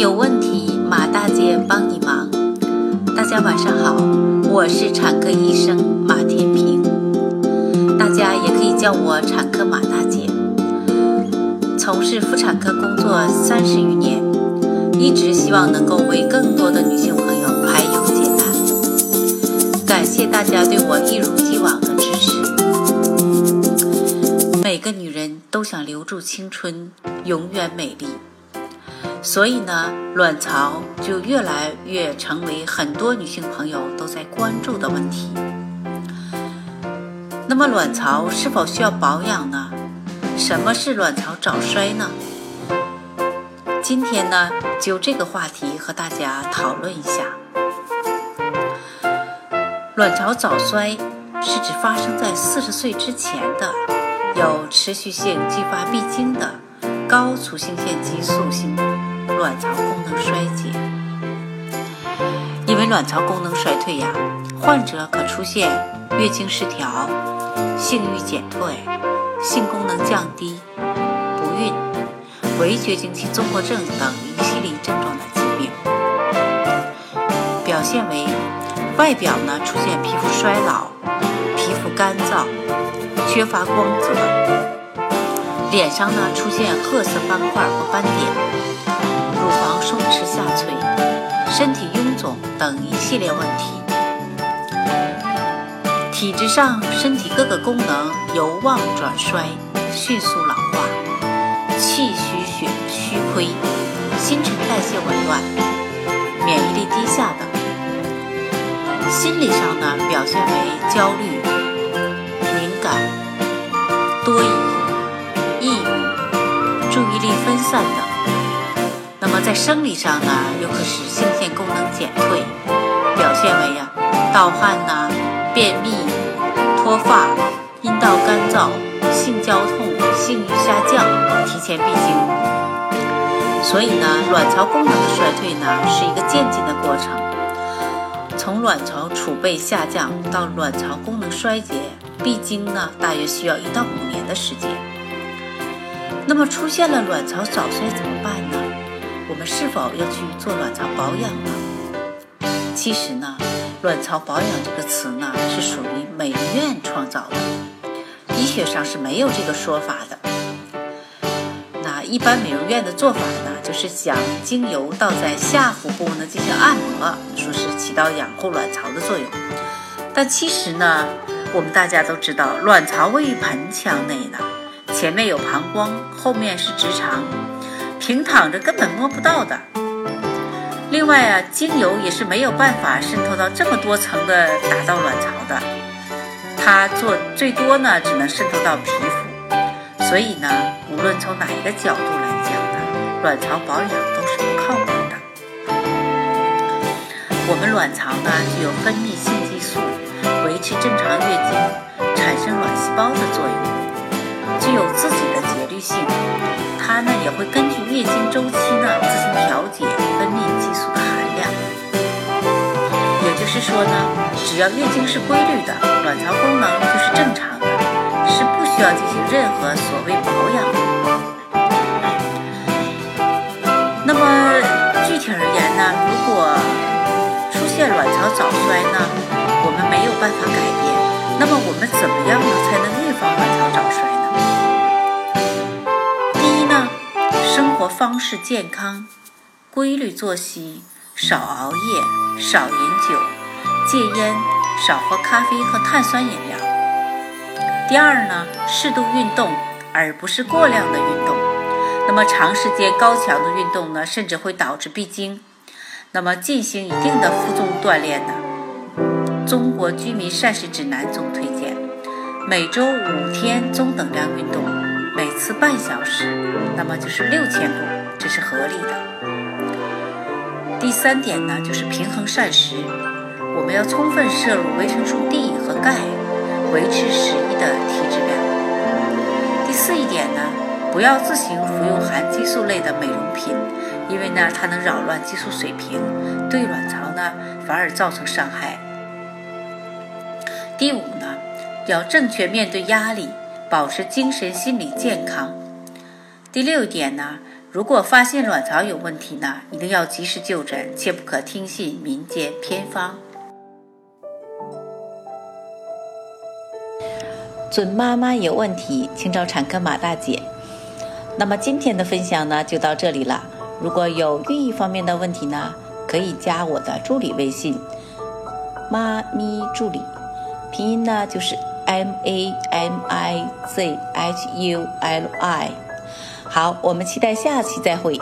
有问题，马大姐帮你忙。大家晚上好，我是产科医生马天平，大家也可以叫我产科马大姐。从事妇产科工作三十余年，一直希望能够为更多的女性朋友排忧解难。感谢大家对我一如既往的支持。每个女人都想留住青春，永远美丽。所以呢，卵巢就越来越成为很多女性朋友都在关注的问题。那么，卵巢是否需要保养呢？什么是卵巢早衰呢？今天呢，就这个话题和大家讨论一下。卵巢早衰是指发生在四十岁之前的，有持续性继发闭经的高促性腺激素性。卵巢功能衰竭，因为卵巢功能衰退呀，患者可出现月经失调、性欲减退、性功能降低、不孕、围绝经期综合症等一系列症状的疾病。表现为外表呢出现皮肤衰老、皮肤干燥、缺乏光泽，脸上呢出现褐色斑块或斑点。乳房松弛下垂、身体臃肿等一系列问题，体质上身体各个功能由旺转衰，迅速老化，气虚血虚亏，新陈代谢紊乱，免疫力低下等。心理上呢，表现为焦虑、在生理上呢，又可使性腺功能减退，表现为呀盗汗呐、便秘、脱发、阴道干燥、性交痛、性欲下降、提前闭经。所以呢，卵巢功能的衰退呢是一个渐进的过程，从卵巢储备下降到卵巢功能衰竭闭经呢，大约需要一到五年的时间。那么出现了卵巢早衰怎么办呢？我们是否要去做卵巢保养呢？其实呢，卵巢保养这个词呢是属于美容院创造的，医学上是没有这个说法的。那一般美容院的做法呢，就是将精油倒在下腹部呢进行按摩，说是起到养护卵巢的作用。但其实呢，我们大家都知道，卵巢位于盆腔内呢，前面有膀胱，后面是直肠。平躺着根本摸不到的。另外啊，精油也是没有办法渗透到这么多层的打到卵巢的，它做最多呢只能渗透到皮肤。所以呢，无论从哪一个角度来讲呢，卵巢保养都是不靠谱的。我们卵巢呢具有分泌性激素，维持正常月经、产生卵细胞的作用，具有自己的性。它呢也会根据月经周期呢自行调节分泌激素的含量，也就是说呢，只要月经是规律的，卵巢功能就是正常的，是不需要进行任何所谓保养的。那么具体而言呢，如果出现卵巢早衰呢，我们没有办法改是健康，规律作息，少熬夜，少饮酒，戒烟，少喝咖啡和碳酸饮料。第二呢，适度运动，而不是过量的运动。那么长时间高强度运动呢，甚至会导致闭经。那么进行一定的负重锻炼呢，《中国居民膳食指南》中推荐每周五天中等量运动。每次半小时，那么就是六千步，这是合理的。第三点呢，就是平衡膳食，我们要充分摄入维生素 D 和钙，维持适宜的体脂量。第四一点呢，不要自行服用含激素类的美容品，因为呢，它能扰乱激素水平，对卵巢呢反而造成伤害。第五呢，要正确面对压力。保持精神心理健康。第六点呢，如果发现卵巢有问题呢，一定要及时就诊，切不可听信民间偏方。准妈妈有问题，请找产科马大姐。那么今天的分享呢，就到这里了。如果有孕育方面的问题呢，可以加我的助理微信“妈咪助理”，拼音呢就是 M A M I Z H U L I。好，我们期待下期再会。